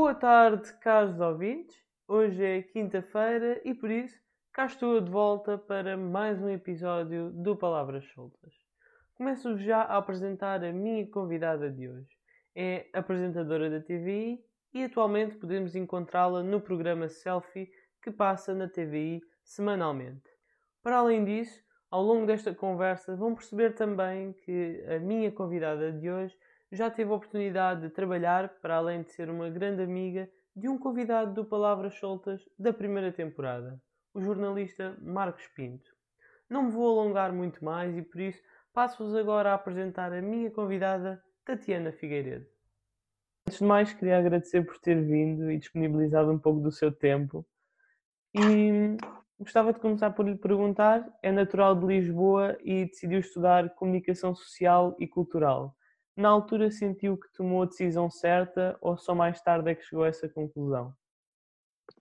Boa tarde, caros ouvintes. Hoje é quinta-feira e por isso cá estou de volta para mais um episódio do Palavras Soltas. Começo já a apresentar a minha convidada de hoje. É apresentadora da TVI e atualmente podemos encontrá-la no programa Selfie que passa na TVI semanalmente. Para além disso, ao longo desta conversa vão perceber também que a minha convidada de hoje já teve a oportunidade de trabalhar, para além de ser uma grande amiga, de um convidado do Palavras Soltas da primeira temporada, o jornalista Marcos Pinto. Não me vou alongar muito mais e por isso passo-vos agora a apresentar a minha convidada, Tatiana Figueiredo. Antes de mais, queria agradecer por ter vindo e disponibilizado um pouco do seu tempo. E gostava de começar por lhe perguntar: é natural de Lisboa e decidiu estudar comunicação social e cultural na altura sentiu que tomou a decisão certa ou só mais tarde é que chegou a essa conclusão?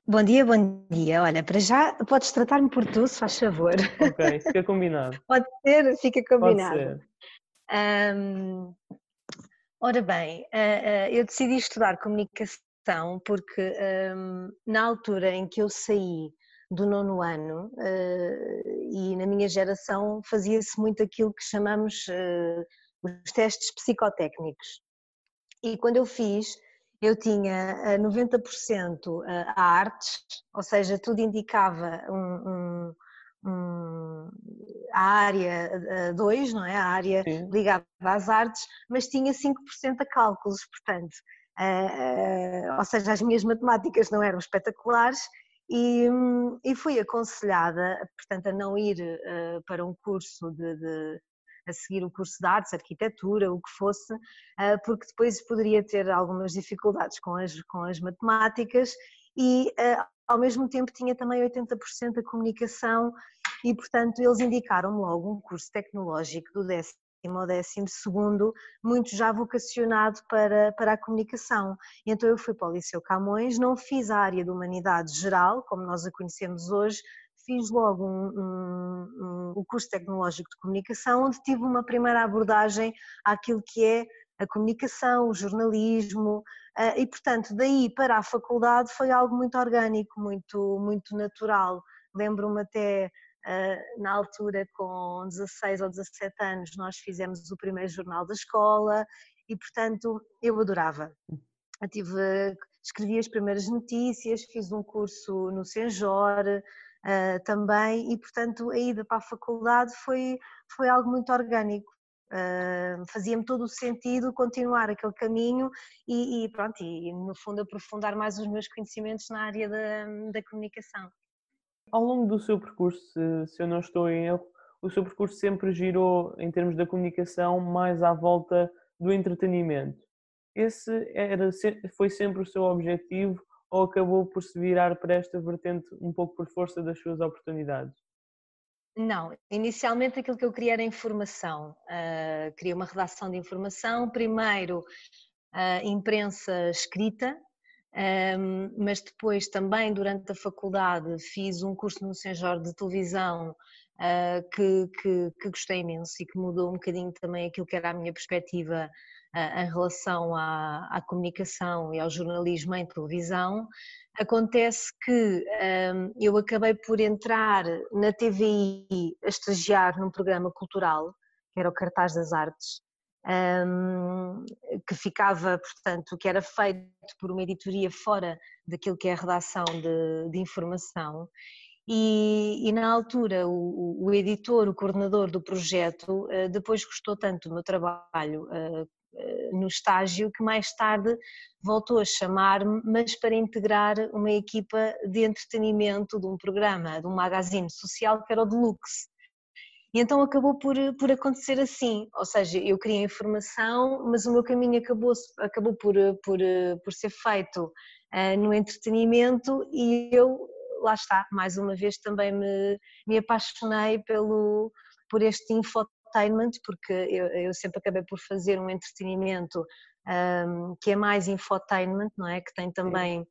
Bom dia, bom dia. Olha, para já podes tratar-me por tu, se faz favor. Ok, fica combinado. Pode ser, fica combinado. Pode ser. Um, ora bem, uh, uh, eu decidi estudar comunicação porque um, na altura em que eu saí do nono ano uh, e na minha geração fazia-se muito aquilo que chamamos os testes psicotécnicos. E quando eu fiz, eu tinha 90% eh, a artes, ou seja, tudo indicava um, um, um, a área 2, não é? A área Sim. ligada às artes, mas tinha 5% a cálculos, portanto, uh, uh, ou seja, as minhas matemáticas não eram espetaculares e, e fui aconselhada, portanto, a não ir uh, para um curso de, de a seguir o curso de artes, arquitetura, o que fosse, ah, porque depois poderia ter algumas dificuldades com as, com as matemáticas e ah, ao mesmo tempo tinha também 80% a comunicação e portanto eles indicaram-me logo um curso tecnológico do décimo ou décimo segundo, muito já vocacionado para, para a comunicação. Então eu fui para o Liceu Camões, não fiz a área de Humanidades Geral, como nós a conhecemos hoje, fiz logo um, um, um, o curso tecnológico de comunicação, onde tive uma primeira abordagem àquilo que é a comunicação, o jornalismo, eh, e portanto daí para a faculdade foi algo muito orgânico, muito, muito natural. Lembro-me até eh, na altura com 16 ou 17 anos nós fizemos o primeiro jornal da escola e portanto eu adorava. Eu tive, escrevi as primeiras notícias, fiz um curso no Senjor, uh, também, e portanto a ida para a faculdade foi, foi algo muito orgânico. Uh, fazia-me todo o sentido continuar aquele caminho e, e, pronto, e no fundo aprofundar mais os meus conhecimentos na área da, da comunicação. Ao longo do seu percurso, se, se eu não estou em erro, o seu percurso sempre girou, em termos da comunicação, mais à volta do entretenimento. Esse era, foi sempre o seu objetivo ou acabou por se virar para esta vertente um pouco por força das suas oportunidades? Não, inicialmente aquilo que eu queria era informação. Uh, queria uma redação de informação, primeiro uh, imprensa escrita, um, mas depois também durante a faculdade fiz um curso no Senjor de televisão uh, que, que, que, gostei imenso e que mudou um bocadinho também aquilo que era a minha perspectiva em relação à, à, comunicação e ao jornalismo em televisão, acontece que um, eu acabei por entrar na TVI a estagiar num programa cultural, que era o Cartaz das Artes, um, que ficava, portanto, que era feito por uma editoria fora daquilo que é a redação de, de informação. E, e, na altura o, o, editor, o coordenador do projeto, eh, depois gostou tanto do meu trabalho eh, no estágio que mais tarde voltou a chamar-me, mas para integrar uma equipa de entretenimento de um programa, de um magazine social que era o Deluxe. E então acabou por, por acontecer assim, ou seja, eu queria informação, mas o meu caminho acabou, acabou por, por, por ser feito uh, no entretenimento e eu, lá está, mais uma vez também me, me apaixonei pelo, por este info entertainment, porque eu, eu sempre acabei por fazer um entretenimento um, que é mais infotainment, não é? Que tem também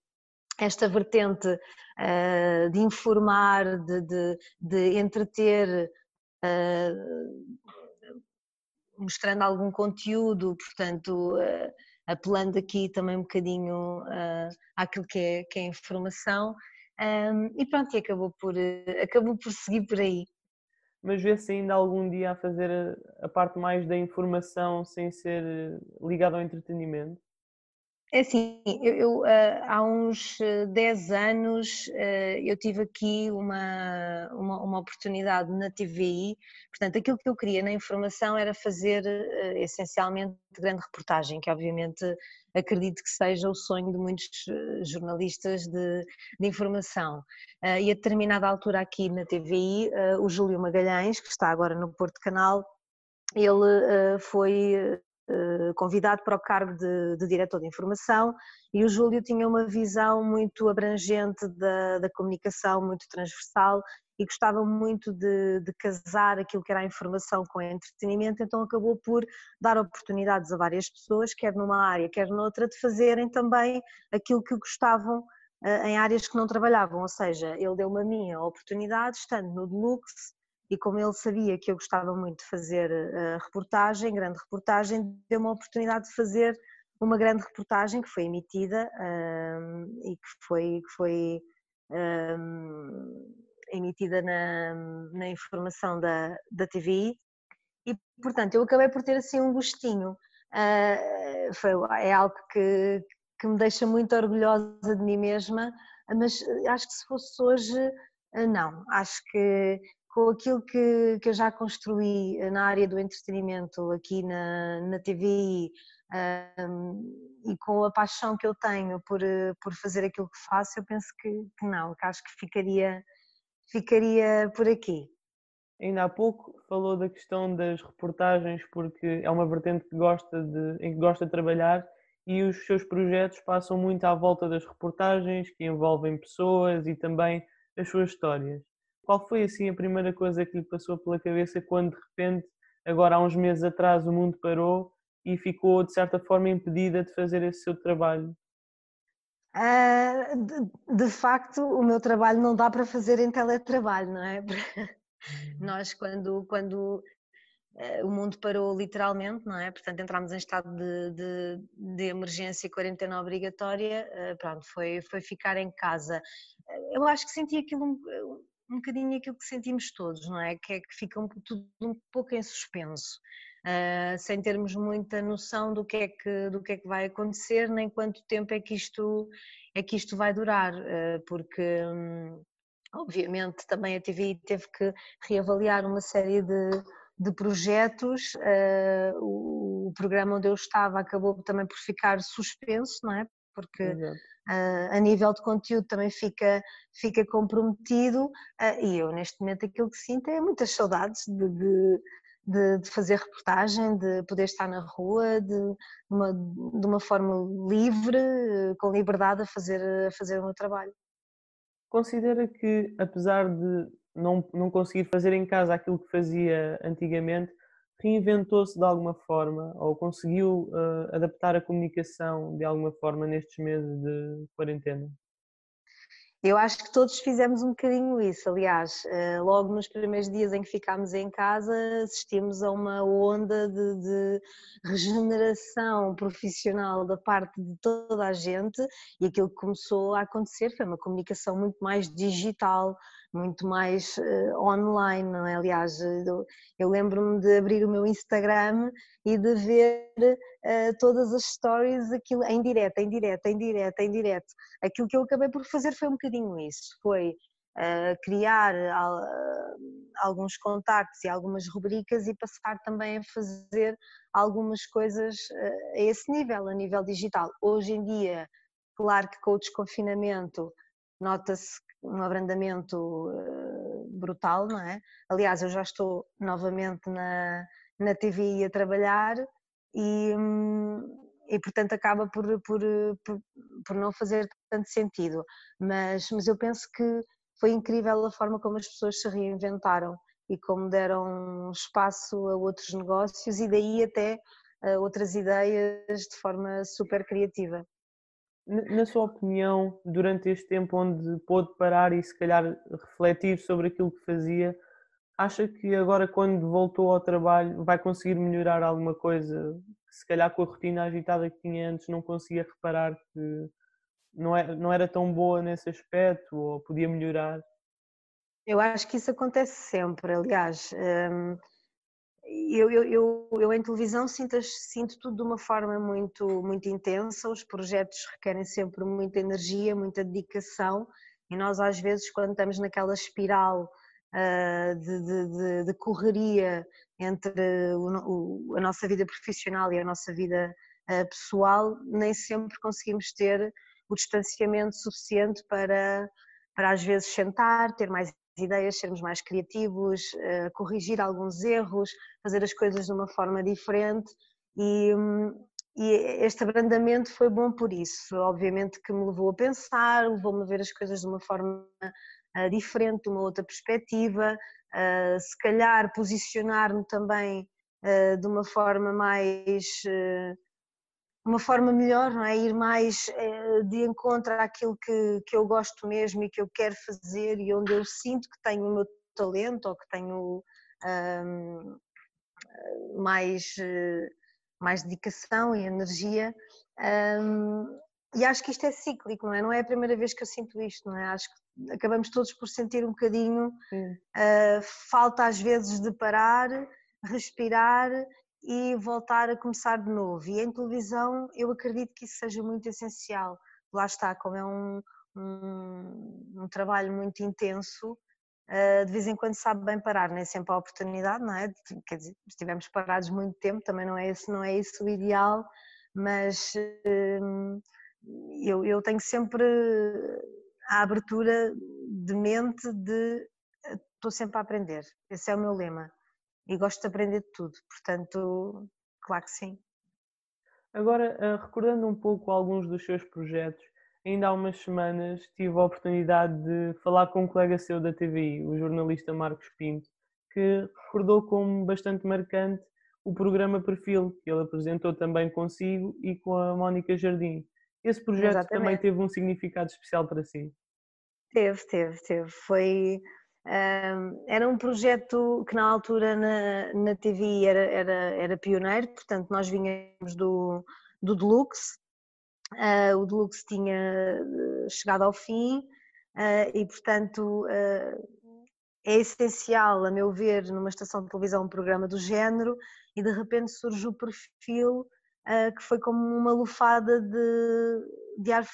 esta vertente uh, de informar, de, de, de entreter, uh, mostrando algum conteúdo, portanto, uh, apelando aqui também um bocadinho àquilo que é, que é informação. Um, e pronto, e acabou por, acabou por seguir por aí. Mas vê-se ainda algum dia a fazer a, a parte mais da informação sem ser ligado ao entretenimento? É assim, eu, eu uh, há uns 10 eh, anos uh, eu tive aqui uma, uma, uma, oportunidade na TVI, portanto aquilo que eu queria na informação era fazer essencialmente grande reportagem, que obviamente acredito que seja o sonho de muitos jornalistas de, de informação. e a determinada altura aqui na TVI, o Júlio Magalhães, que está agora no Porto Canal, ele foi eh, convidado para o cargo de, de, diretor de informação e o Júlio tinha uma visão muito abrangente da, da comunicação, muito transversal e gostava muito de, de, casar aquilo que era a informação com o entretenimento, então acabou por dar oportunidades a várias pessoas, quer numa área, quer noutra, de fazerem também aquilo que gostavam eh, em áreas que não trabalhavam, ou seja, ele deu-me a minha oportunidade, estando no Deluxe, e como ele sabia que eu gostava muito de fazer uh, reportagem, grande reportagem, deu uma oportunidade de fazer uma grande reportagem que foi emitida uh, e que foi, que foi uh, emitida na, na informação da, da TVI e portanto eu acabei por ter assim um gostinho. Uh, foi, é algo que, que me deixa muito orgulhosa de mim mesma, mas acho que se fosse hoje, não, acho que com aquilo que, que eu já construí na área do entretenimento aqui na, na TVI um, e com a paixão que eu tenho por, por fazer aquilo que faço, eu penso que, que não, que acho que ficaria, ficaria por aqui. Ainda há pouco falou da questão das reportagens, porque é uma vertente que gosta de, em que gosta de trabalhar e os seus projetos passam muito à volta das reportagens que envolvem pessoas e também as suas histórias. Qual foi assim a primeira coisa que lhe passou pela cabeça quando de repente, agora há uns meses atrás, o mundo parou e ficou de certa forma impedida de fazer esse seu trabalho? Uh, de, de, facto, o meu trabalho não dá para fazer em teletrabalho, não é? Uhum. Nós, quando, quando uh, o mundo parou literalmente, não é? Portanto, entramos em estado de, de, de emergência e quarentena obrigatória, uh, pronto, foi, foi ficar em casa. Eu acho que senti aquilo um bocadinho aquilo que sentimos todos, não é? Que é que fica um, tudo um pouco em suspenso, uh, sem termos muita noção do que, é que, do que é que vai acontecer, nem quanto tempo é que isto, é que isto vai durar, uh, porque um, obviamente também a TV teve que reavaliar uma série de, de projetos, uh, o, o, programa onde eu estava acabou também por ficar suspenso, não é? Porque Exato a nível de conteúdo também fica, fica comprometido e eu neste momento aquilo que sinto é muitas saudades de, de, de, de fazer reportagem, de poder estar na rua, de uma, de uma forma livre, com liberdade a fazer, a fazer o meu trabalho. Considera que apesar de não, não conseguir fazer em casa aquilo que fazia antigamente, reinventou-se de alguma forma ou conseguiu uh, adaptar a comunicação de alguma forma nestes meses de quarentena? Eu acho que todos fizemos um bocadinho isso. Aliás, eh, logo nos primeiros dias em que ficámos em casa, assistimos a uma onda de, de, regeneração profissional da parte de toda a gente e aquilo que começou a acontecer foi uma comunicação muito mais digital, muito mais uh, online, não é? Aliás, eu, eu lembro-me de abrir o meu Instagram e de ver uh, todas as stories aquilo, em direto, em direto, em direto, em direto. Aquilo que eu acabei por fazer foi um bocadinho isso, foi uh, criar alguns contactos e algumas rubricas e passar também a fazer algumas coisas a esse nível, a nível digital. Hoje em dia, claro que com o desconfinamento nota-se um abrandamento uh, brutal, não é? Aliás, eu já estou novamente na, na TVI a trabalhar e, hum, e portanto acaba por, por, por, por, não fazer tanto sentido. Mas, mas eu penso que foi incrível a forma como as pessoas se reinventaram e como deram espaço a outros negócios e daí até a outras ideias de forma super criativa. Na sua opinião, durante este tempo onde pôde parar e se calhar refletir sobre aquilo que fazia, acha que agora, quando voltou ao trabalho, vai conseguir melhorar alguma coisa? Se calhar com a rotina agitada que tinha antes, não conseguia reparar que não era, é, não era tão boa nesse aspecto ou podia melhorar? Eu acho que isso acontece sempre, aliás. Hum, eu, eu, eu, eu, em televisão sinto, sinto tudo de uma forma muito, muito intensa, os projetos requerem sempre muita energia, muita dedicação. E nós às vezes quando estamos naquela espiral uh, de, de, de, correria entre o, o, a nossa vida profissional e a nossa vida uh, pessoal, nem sempre conseguimos ter o distanciamento suficiente para, para às vezes sentar, ter mais ideias, sermos mais criativos, uh, corrigir alguns erros, fazer as coisas de uma forma diferente e, e este abrandamento foi bom por isso. Obviamente que me levou a pensar, levou-me a ver as coisas de uma forma uh, diferente, de uma outra perspectiva, se calhar posicionar-me também de uma forma mais uma forma melhor, não é? Ir mais eh, de encontro àquilo que, que eu gosto mesmo e que eu quero fazer e onde eu sinto que tenho o meu talento ou que tenho um, mais, eh, mais dedicação e energia. Um, e acho que isto é cíclico, não é? Não é a primeira vez que eu sinto isto, não é? Acho que acabamos todos por sentir um bocadinho uh, falta às vezes de parar, respirar e voltar a começar de novo. E em televisão eu acredito que isso seja muito essencial. Lá está, como é um, um, um trabalho muito intenso, uh, de vez em quando sabe bem parar, nem sempre há oportunidade, não é? Quer dizer, estivemos parados muito tempo, também não é esse, não é isso o ideal, mas uh, eu, eu tenho sempre a abertura de mente de estou sempre a aprender. Esse é o meu lema e gosto de aprender de tudo, portanto, claro que sim. Agora, eh, recordando um pouco alguns dos seus projetos, ainda há umas semanas tive a oportunidade de falar com um colega seu da TVI, o jornalista Marcos Pinto, que recordou como bastante marcante o programa Perfil, que ele apresentou também consigo e com a Mónica Jardim. Esse projeto Exatamente. também teve um significado especial para si? Teve, teve, teve. Foi, era um projeto que na altura na, na TV era, era, era pioneiro, portanto nós vinhamos do, do Deluxe, uh, o Deluxe tinha eh, chegado ao fim uh, e portanto uh, é essencial, a meu ver, numa estação de televisão um programa do género e de repente surge o perfil que foi como uma lufada de, de, ar,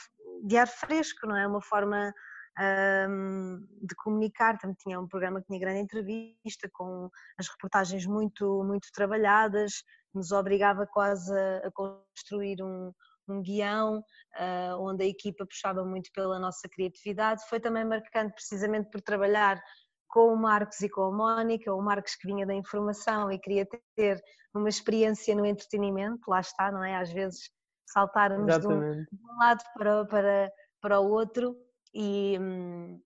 de ar fresco, não é? Uma forma um, de comunicar. Também tinha um programa que tinha grande entrevista, com as reportagens muito, muito trabalhadas, nos obrigava quase a, a construir um, um guião uh, onde a equipa puxava muito pela nossa criatividade. Foi também marcante precisamente por trabalhar com o Marcos e com a Mónica, o Marcos que vinha da informação e queria ter uma experiência no entretenimento, lá está, não é? Às vezes saltarmos de um, de um, lado para, para, para o outro e hum,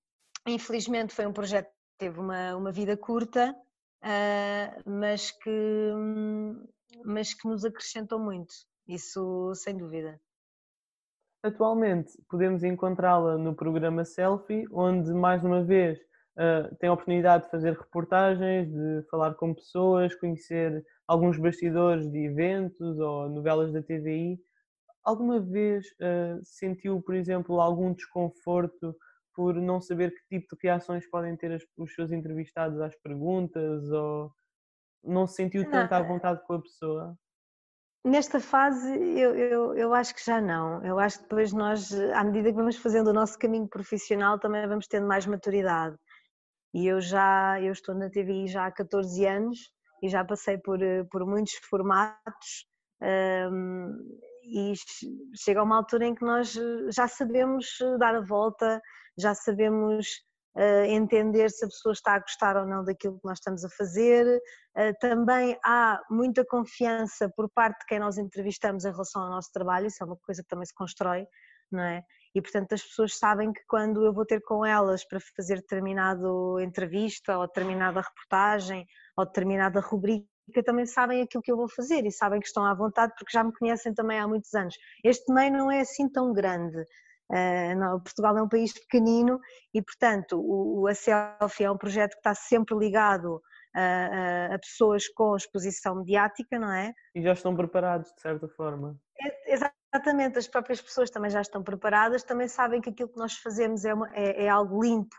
infelizmente foi um projeto que teve uma, uma vida curta, uh, mas, que, hum, mas que nos acrescentou muito, isso sem dúvida. Atualmente podemos encontrá-la no programa Selfie, onde mais uma vez uh, tem a oportunidade de fazer reportagens, de falar com pessoas, conhecer alguns bastidores de eventos ou novelas da TVI Alguma vez uh, sentiu, por exemplo, algum desconforto por não saber que tipo de reações podem ter as, os seus entrevistados às perguntas ou não se sentiu tanto à vontade com a pessoa? Nesta fase eu, eu, eu acho que já não. Eu acho que depois nós, à medida que vamos fazendo o nosso caminho profissional, também vamos tendo mais maturidade. E eu já eu estou na TVI já há 14 anos e já passei por, eh, por muitos formatos. Um, e chega uma altura em que nós eh, já sabemos eh, dar a volta, já sabemos uh, entender se a pessoa está a gostar ou não daquilo que nós estamos a fazer. Também há muita confiança por parte de quem nós entrevistamos em relação ao nosso trabalho, isso é uma coisa que também se constrói, não é? E portanto as pessoas sabem que quando eu vou ter com elas para fazer determinado entrevista ou determinada reportagem ou determinada rubrica, que também sabem aquilo que eu vou fazer e sabem que estão à vontade porque já me conhecem também há muitos anos. Este meio não é assim tão grande Uh, Portugal é um país pequenino e, portanto, o, o, a Selfie é um projeto que está sempre ligado a, a, pessoas com exposição mediática, não é? E já estão preparados, de certa forma. É, exatamente, as próprias pessoas também já estão preparadas, também sabem que aquilo que nós fazemos é, uma, é, é algo limpo,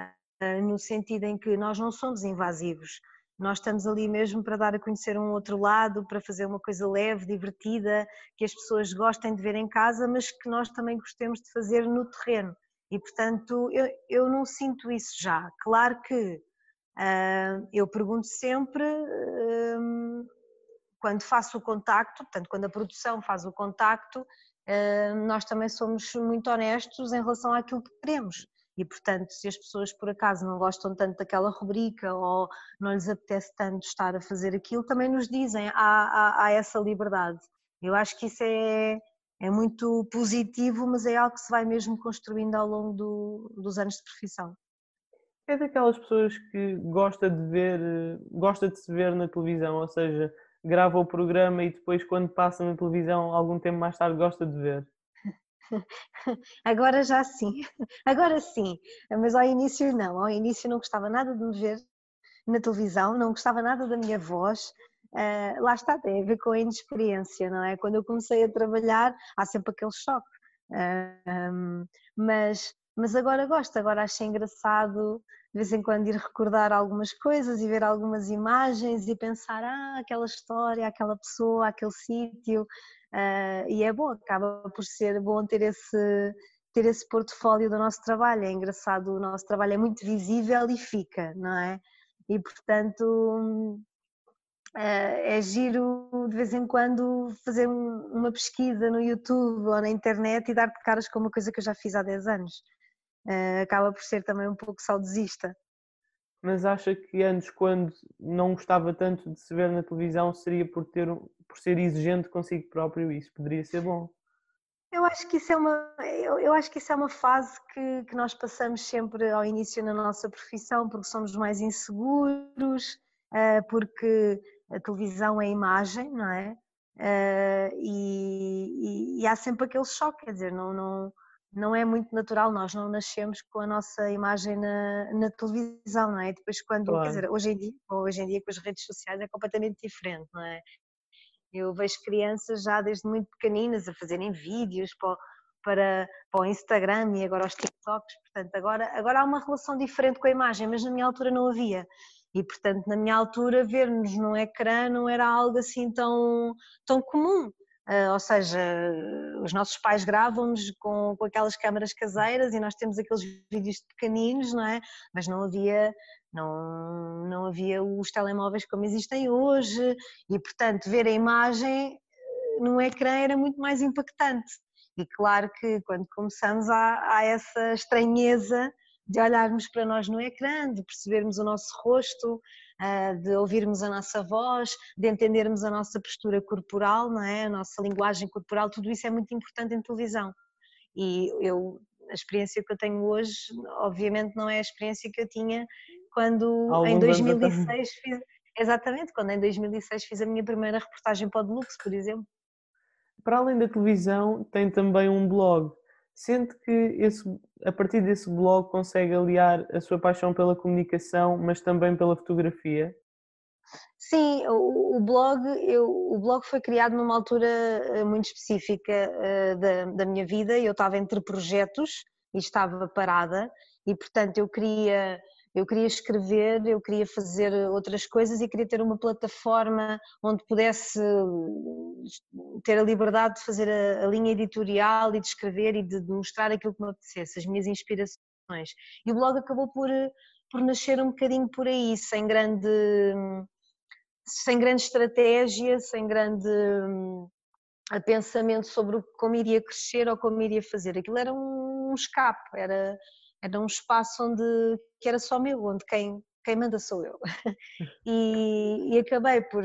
uh, no sentido em que nós não somos invasivos. Nós estamos ali mesmo para dar a conhecer um outro lado, para fazer uma coisa leve, divertida, que as pessoas gostem de ver em casa, mas que nós também gostemos de fazer no terreno. E, portanto, eu, eu não sinto isso já. Claro que Uh, eu pergunto sempre uh, quando faço o contacto, portanto, quando a produção faz o contacto, uh, nós também somos muito honestos em relação àquilo que queremos. E, portanto, se as pessoas por acaso não gostam tanto daquela rubrica ou não lhes apetece tanto estar a fazer aquilo, também nos dizem, há, há, há essa liberdade. Eu acho que isso é, é muito positivo, mas é algo que se vai mesmo construindo ao longo do, dos anos de profissão é daquelas pessoas que gosta de ver, gosta de se ver na televisão, ou seja, grava o programa e depois quando passa na televisão, algum tempo mais tarde gosta de ver. Agora já sim, agora sim, mas ao início não, ao início não gostava nada de me ver na televisão, não gostava nada da minha voz, uh, lá está, tem a ver com a inexperiência, não é? Quando eu comecei a trabalhar, há sempre aquele choque, uh, um, mas, mas agora gosto, agora achei engraçado de vez em quando ir recordar algumas coisas e ver algumas imagens e pensar, ah, aquela história, aquela pessoa, aquele sítio, uh, e é bom, acaba por ser bom ter esse, ter esse portfólio do nosso trabalho, é engraçado, o nosso trabalho é muito visível e fica, não é? E portanto Uh, é giro de vez em quando fazer um, uma pesquisa no YouTube ou na internet e dar-te caras com uma coisa que eu já fiz há 10 anos uh, acaba por ser também um pouco saudosista. Mas acha que antes, quando não gostava tanto de se ver na televisão, seria por, ter, por ser exigente consigo próprio? Isso poderia ser bom. Eu acho que isso é uma, eu, eu acho que isso é uma fase que, que nós passamos sempre ao início na nossa profissão, porque somos mais inseguros, uh, porque a televisão é imagem, não é? Uh, e, e, e, há sempre aquele choque, quer dizer, não, não, não é muito natural, nós não nascemos com a nossa imagem na, na televisão, não é? Depois quando, claro. quer dizer, hoje em dia, hoje em dia com as redes sociais é completamente diferente, não é? Eu vejo crianças já desde muito pequeninas a fazerem vídeos para, para, para o Instagram e agora os TikToks, portanto agora, agora há uma relação diferente com a imagem, mas na minha altura não havia. E portanto na minha altura ver-nos num ecrã não era algo assim tão, tão comum. Uh, ou seja, os nossos pais gravam-nos com, com aquelas câmaras caseiras e nós temos aqueles vídeos pequeninos, não é? Mas não havia, não, não havia os telemóveis como existem hoje e, portanto, ver a imagem eh, num ecrã era muito mais impactante. E claro que quando começamos há, há essa estranheza de olharmos para nós no ecrã, de percebermos o nosso rosto, ah, de ouvirmos a nossa voz, de entendermos a nossa postura corporal, não é? a nossa linguagem corporal, tudo isso é muito importante em televisão. E eu, a experiência que eu tenho hoje, obviamente, não é a experiência que eu tinha quando em 2006 fiz, exatamente, quando em 2006 fiz a minha primeira reportagem para o Deluxe, por exemplo. Para além da televisão, tem também um blog. Sente que esse, a partir desse blog consegue aliar a sua paixão pela comunicação, mas também pela fotografia? Sim, o, o blog, eu, o blog foi criado numa altura eh, muito específica uh, da, da minha vida. Eu estava entre projetos e estava parada, e portanto eu queria eu queria escrever, eu queria fazer outras coisas e queria ter uma plataforma onde pudesse ter a liberdade de fazer a, a linha editorial e de escrever e de, de, mostrar aquilo que me apetecesse, as minhas inspirações. E o blog acabou por, por nascer um bocadinho por aí, sem grande, sem grande estratégia, sem grande hum, pensamento sobre como iria crescer ou como iria fazer. Aquilo era um escape, era era um espaço onde que era só meu, onde quem, quem manda sou eu. E, e acabei por,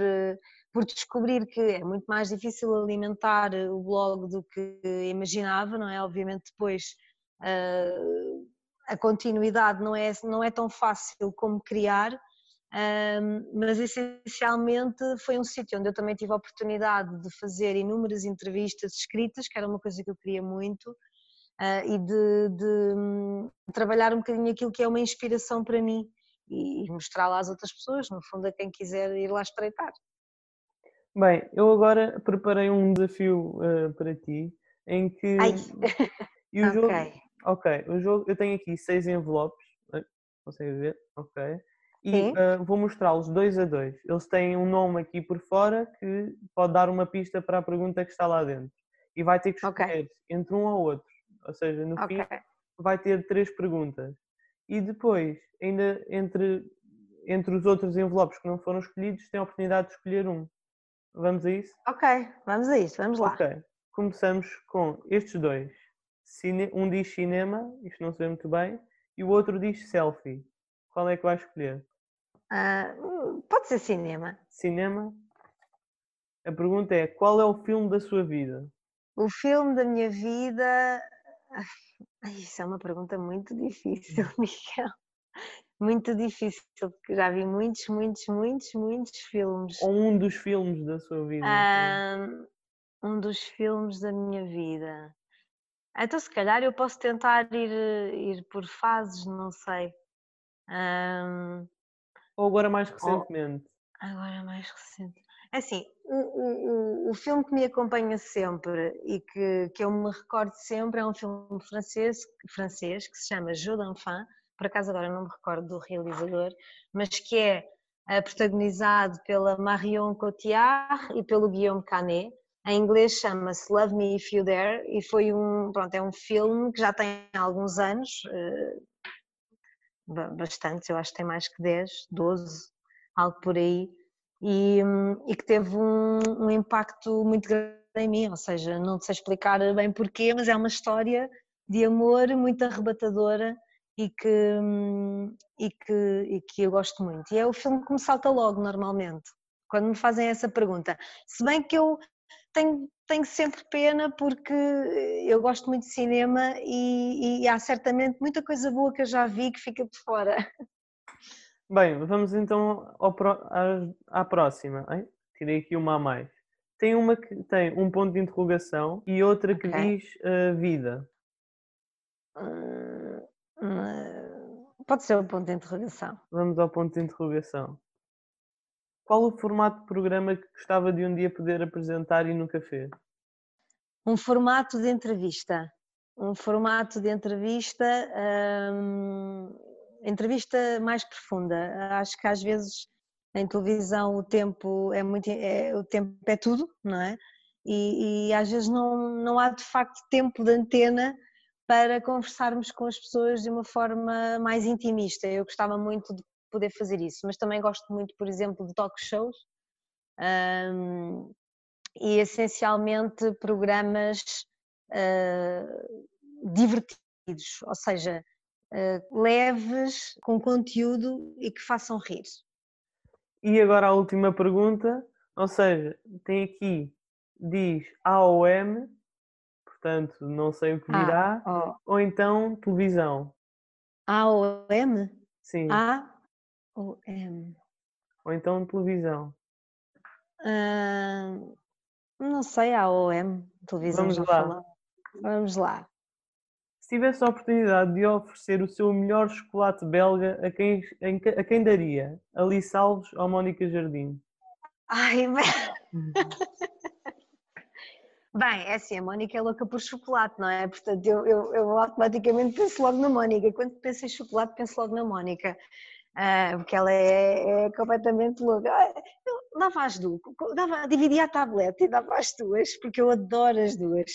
por descobrir que é muito mais difícil alimentar o blog do que imaginava, não é? Obviamente depois uh, a continuidade não é, não é tão fácil como criar, um, mas essencialmente foi um sítio onde eu também tive a oportunidade de fazer inúmeras entrevistas escritas, que era uma coisa que eu queria muito, uh, e de, de um, trabalhar um bocadinho aquilo que é uma inspiração para mim e mostrá-la às outras pessoas, no fundo, a quem quiser ir lá espreitar. Bem, eu agora preparei um desafio uh, para ti em que. Ai. E o jogo. Ok, o jogo. Eu tenho aqui seis envelopes. Consegue ver? Ok. E uh, vou mostrá-los dois a dois. Eles têm um nome aqui por fora que pode dar uma pista para a pergunta que está lá dentro. E vai ter que escolher okay. entre um ou outro. Ou seja, no okay. fim vai ter três perguntas. E depois, ainda entre, entre os outros envelopes que não foram escolhidos, tem a oportunidade de escolher um. Vamos a isso? Ok, vamos a isso, vamos lá. Ok, começamos com estes dois. Cine... Um diz cinema, isto não se vê muito bem, e o outro diz selfie. Qual é que vai escolher? Uh, pode ser cinema. Cinema? A pergunta é: qual é o filme da sua vida? O filme da minha vida. Isso é uma pergunta muito difícil, Miguel muito difícil, porque já vi muitos, muitos, muitos, muitos filmes. Ou um dos filmes da sua vida? Um, um dos filmes da minha vida. Então, se calhar, eu posso tentar ir, ir por fases, não sei. Um, ou agora mais recentemente? Agora mais recente. É assim, o, o, o, filme que me acompanha sempre e que, que eu me recordo sempre é um filme francês, francês que se chama Jeu d'enfant, por acaso agora não me recordo do realizador, mas que é uh, protagonizado pela Marion Cotillard e pelo Guillaume Canet. Em inglês chama-se Love Me If You Dare e foi um, pronto, é um filme que já tem alguns anos, uh, bastante, eu acho que tem mais que 10, 12, algo por aí, e, e que teve um, um impacto muito grande em mim, ou seja, não sei explicar bem porquê, mas é uma história de amor muito arrebatadora e que, e, que, e que eu gosto muito. E é o filme que me salta logo, normalmente, quando me fazem essa pergunta. Se bem que eu tenho, tenho sempre pena porque eu gosto muito de cinema e, e há certamente muita coisa boa que eu já vi que fica de fora. Bem, vamos então à, à próxima. Hein? Tirei aqui uma a mais. Tem uma que tem um ponto de interrogação e outra que diz uh, vida. Hum, Hum, pode ser o ponto de interrogação. Vamos ao ponto de interrogação. Qual o formato de programa que gostava de um dia poder apresentar e nunca fez? Um formato de entrevista. Um formato de entrevista, hum, entrevista mais profunda. Acho que às vezes em televisão o tempo é muito, é, o tempo é tudo, não é? E, e às vezes não, não há de facto tempo de antena para conversarmos com as pessoas de uma forma mais intimista. Eu gostava muito de poder fazer isso, mas também gosto muito, por exemplo, de talk shows um, e essencialmente programas uh, divertidos, ou seja, uh, leves, com conteúdo e que façam rir. E agora a última pergunta, ou seja, tem aqui, diz AOM portanto não sei o que ah, virá, ah, oh. ou então televisão. A ou M? Sim. A ou M. Ou então televisão. Uh, não sei, A ou M. Televisão Vamos lá. Falou. Vamos lá. Se tivesse a oportunidade de oferecer o seu melhor chocolate belga, a quem, a quem daria? Alice Alves ou Mónica Jardim? Ai, Bem, é assim, a Mónica é louca por chocolate, não é? Portanto, eu, eu, eu automaticamente penso logo na Mónica. Quando penso em chocolate, penso logo na Mónica. Uh, porque ela é, é completamente louca. Ah, eu dava as duas, dava, dividia a tableta e dava as duas, porque eu adoro as duas.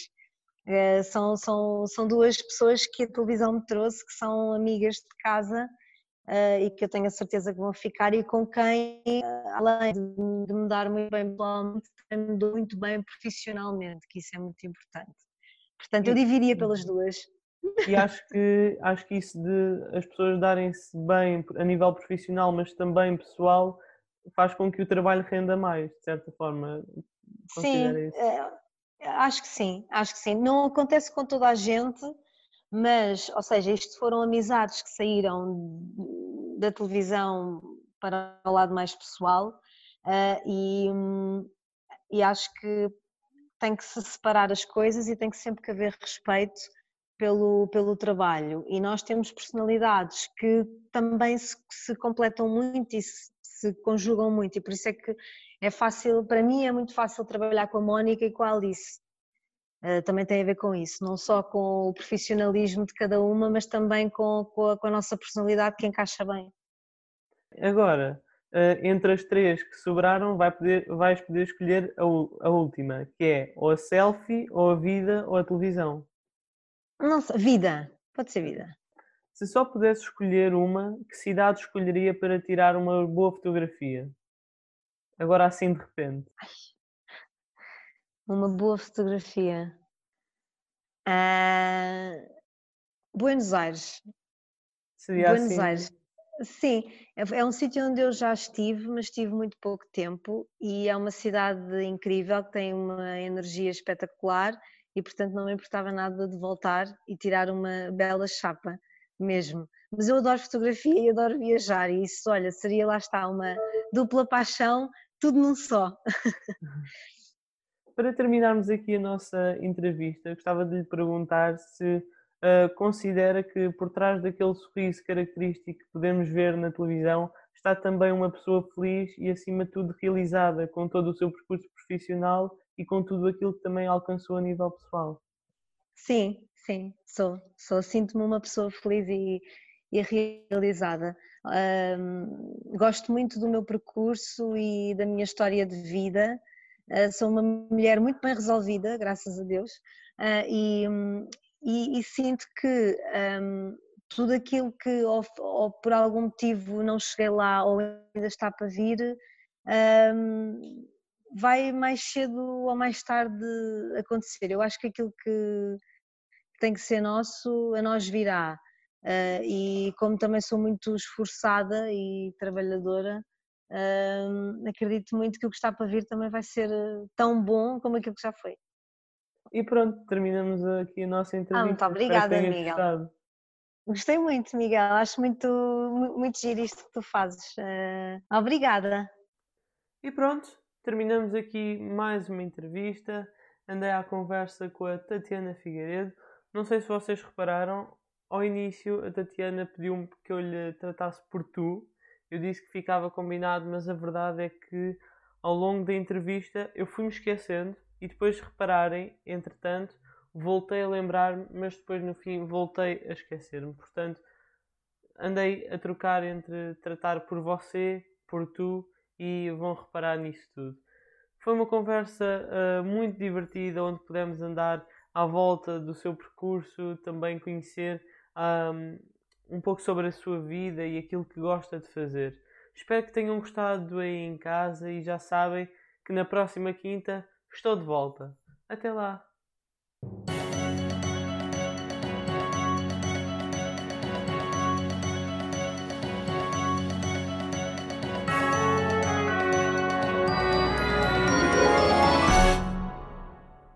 Uh, são, são, são duas pessoas que a televisão me trouxe, que são amigas de casa uh, e que eu tenho a certeza que vão ficar e com quem, uh, além de, de, me dar muito bem pessoalmente, me dou muito bem profissionalmente, que isso é muito importante. Portanto, eu dividia pelas duas. E acho que, acho que isso de as pessoas darem-se bem a nível profissional, mas também pessoal, faz com que o trabalho renda mais, de certa forma. Sim, é, acho que sim, acho que sim. Não acontece com toda a gente, mas, ou seja, isto foram amizades que saíram da televisão para o lado mais pessoal uh, e, e acho que tem que se separar as coisas e tem que sempre que haver respeito pelo, pelo trabalho e nós temos personalidades que também se, se completam muito e se, se, conjugam muito e por isso é que é fácil, para mim é muito fácil trabalhar com a Mónica e com a Alice. Uh, também tem a ver com isso, não só com o profissionalismo de cada uma, mas também com, com, a, com a nossa personalidade que encaixa bem. Agora, uh, entre as três que sobraram, vai poder, vais poder escolher a, a, última, que é ou a selfie, ou a vida, ou a televisão. Nossa, vida, pode ser vida. Se só pudesse escolher uma, que cidade escolheria para tirar uma boa fotografia? Agora assim de repente. Ai uma boa fotografia. Uh, Buenos Aires. Seria Buenos assim. Aires. Sim, é, é um sítio onde eu já estive, mas estive muito pouco tempo e é uma cidade incrível que tem uma energia espetacular e portanto não me importava nada de voltar e tirar uma bela chapa mesmo. Mas eu adoro fotografia e adoro viajar e isso, olha, seria lá está uma dupla paixão, tudo num só. Para terminarmos aqui a nossa entrevista, gostava de lhe perguntar se uh, considera que por trás daquele sorriso característico que podemos ver na televisão está também uma pessoa feliz e, acima de tudo, realizada com todo o seu percurso profissional e com tudo aquilo que também alcançou a nível pessoal. Sim, sim, sou. sou Sinto-me uma pessoa feliz e, e realizada. Um, gosto muito do meu percurso e da minha história de vida Uh, sou uma mulher muito bem resolvida, graças a Deus, uh, e, e, e, sinto que um, tudo aquilo que ou, ou, por algum motivo não cheguei lá ou ainda está para vir, um, vai mais cedo ou mais tarde acontecer. Eu acho que aquilo que tem que ser nosso, a nós virá. Uh, e como também sou muito esforçada e trabalhadora, Uh, acredito muito que o que está para vir também vai ser eh, tão bom como aquilo que já foi. E pronto, terminamos aqui a nossa entrevista. Ah, muito obrigada, Miguel. Gostado. Gostei muito, Miguel. Acho muito, muito giro isto que tu fazes. Uh, obrigada. E pronto, terminamos aqui mais uma entrevista. Andei à conversa com a Tatiana Figueiredo. Não sei se vocês repararam, ao início a Tatiana pediu-me que eu lhe tratasse por tu eu disse que ficava combinado, mas a verdade é que ao longo da entrevista eu fui-me esquecendo e depois de repararem, entretanto, voltei a lembrar-me, mas depois no fim voltei a esquecer-me. Portanto, andei a trocar entre tratar por você, por tu e vão reparar nisso tudo. Foi uma conversa uh, muito divertida onde pudemos andar à volta do seu percurso, também conhecer um, um pouco sobre a sua vida e aquilo que gosta de fazer. Espero que tenham gostado aí em casa e já sabem que na próxima quinta estou de volta. Até lá!